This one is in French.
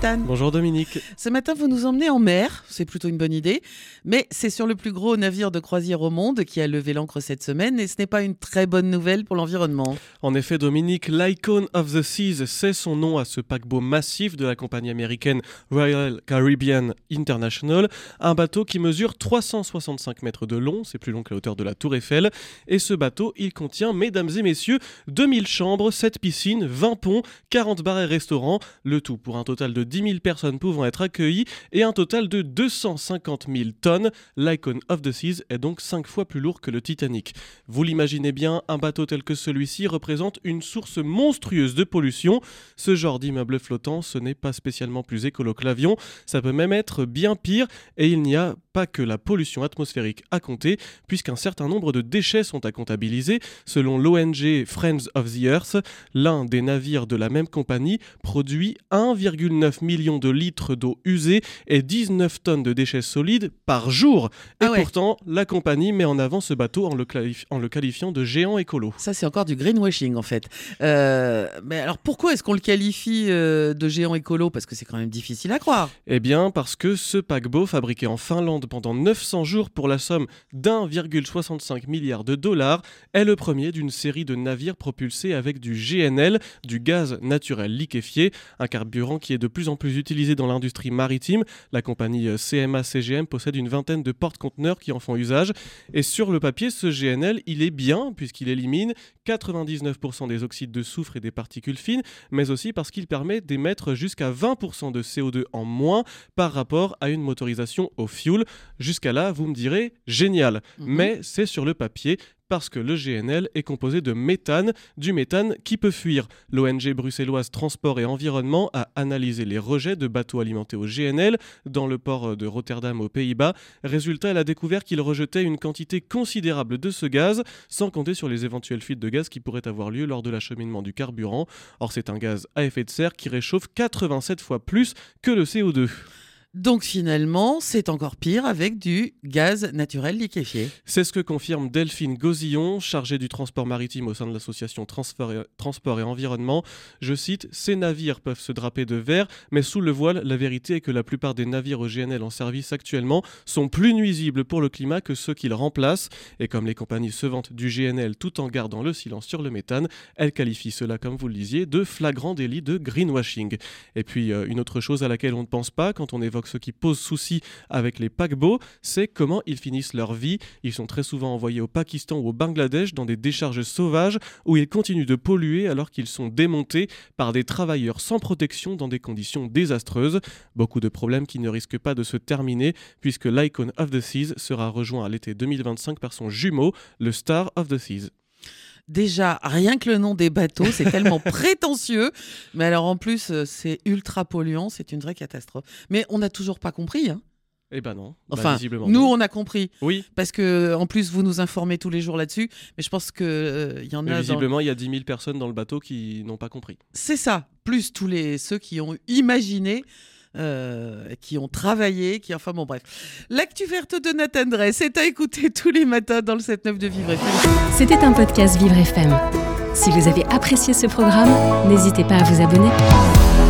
Bonjour Nathan. Bonjour Dominique. Ce matin, vous nous emmenez en mer, c'est plutôt une bonne idée, mais c'est sur le plus gros navire de croisière au monde qui a levé l'ancre cette semaine et ce n'est pas une très bonne nouvelle pour l'environnement. En effet, Dominique, l'Icon of the Seas, c'est son nom à ce paquebot massif de la compagnie américaine Royal Caribbean International, un bateau qui mesure 365 mètres de long, c'est plus long que la hauteur de la Tour Eiffel, et ce bateau, il contient, mesdames et messieurs, 2000 chambres, 7 piscines, 20 ponts, 40 bars et restaurants, le tout pour un total de 10 000 personnes pouvant être accueillies et un total de 250 000 tonnes. L'Icon of the Seas est donc 5 fois plus lourd que le Titanic. Vous l'imaginez bien, un bateau tel que celui-ci représente une source monstrueuse de pollution. Ce genre d'immeuble flottant, ce n'est pas spécialement plus écolo que l'avion, ça peut même être bien pire et il n'y a pas que la pollution atmosphérique à compter, puisqu'un certain nombre de déchets sont à comptabiliser. Selon l'ONG Friends of the Earth, l'un des navires de la même compagnie produit 1,9 million de litres d'eau usée et 19 tonnes de déchets solides par jour. Et Ah ouais. pourtant, la compagnie met en avant ce bateau en le, qualif- en le qualifiant de géant écolo. Ça, c'est encore du greenwashing en fait. Euh, mais alors pourquoi est-ce qu'on le qualifie euh, de géant écolo? Parce que c'est quand même difficile à croire. Eh bien, parce que ce paquebot, fabriqué en Finlande pendant 900 jours pour la somme d'1,65 milliard de dollars, est le premier d'une série de navires propulsés avec du GNL, du gaz naturel liquéfié, un carburant qui est de plus en plus utilisé dans l'industrie maritime. La compagnie euh, CMA-CGM possède une vingtaine de porte-conteneurs qui en font usage. Et sur le papier, ce GNL, il est bien, puisqu'il élimine 99% des oxydes de soufre et des particules fines, mais aussi parce qu'il permet d'émettre jusqu'à 20% de CO2 en moins par rapport à une motorisation au fuel. Jusqu'à là, vous me direz, génial. Mhm. Mais c'est sur le papier parce que le GNL est composé de méthane, du méthane qui peut fuir. L'ONG bruxelloise Transport et Environnement a analysé les rejets de bateaux alimentés au GNL dans le port de Rotterdam aux Pays-Bas. Résultat, elle a découvert qu'il rejetait une quantité considérable de ce gaz, sans compter sur les éventuelles fuites de gaz qui pourraient avoir lieu lors de l'acheminement du carburant. Or, c'est un gaz à effet de serre qui réchauffe 87 fois plus que le CO2. Donc finalement, c'est encore pire avec du gaz naturel liquéfié. C'est ce que confirme Delphine Gozillon, chargée du transport maritime au sein de l'association Transport et, Environnement. Je cite Ces navires peuvent se draper de verre, mais sous le voile, la vérité est que la plupart des navires au GNL en service actuellement sont plus nuisibles pour le climat que ceux qu'ils remplacent. Et comme les compagnies se vantent du GNL tout en gardant le silence sur le méthane, elles qualifient cela, comme vous le disiez, de flagrant délit de greenwashing. Et puis, euh, une autre chose à laquelle on ne pense pas quand on évoque ce qui pose souci avec les paquebots, c'est comment ils finissent leur vie. Ils sont très souvent envoyés au Pakistan ou au Bangladesh dans des décharges sauvages où ils continuent de polluer alors qu'ils sont démontés par des travailleurs sans protection dans des conditions désastreuses. Beaucoup de problèmes qui ne risquent pas de se terminer puisque l'Icon of the Seas sera rejoint à l'été 2025 par son jumeau, le Star of the Seas. Déjà, rien que le nom des bateaux, c'est tellement prétentieux. Mais alors en plus, euh, c'est ultra polluant, c'est une vraie catastrophe. Mais on n'a toujours pas compris. hein. Eh ben non. Bah, Enfin, visiblement nous, non. on a compris. Oui, Parce que en plus, vous nous informez tous les jours là-dessus. Mais je pense qu'il y en mais a. visiblement, il y a 10 000 personnes dans le bateau qui n'ont pas compris. C'est ça. Plus tous les ceux qui ont imaginé. Euh, qui ont travaillé, qui enfin bon bref. L'actu verte de Nathan Drey, c'est à écouter tous les matins dans le 7-9 de Vivre FM. C'était un podcast Vivre FM. Si vous avez apprécié ce programme, n'hésitez pas à vous abonner.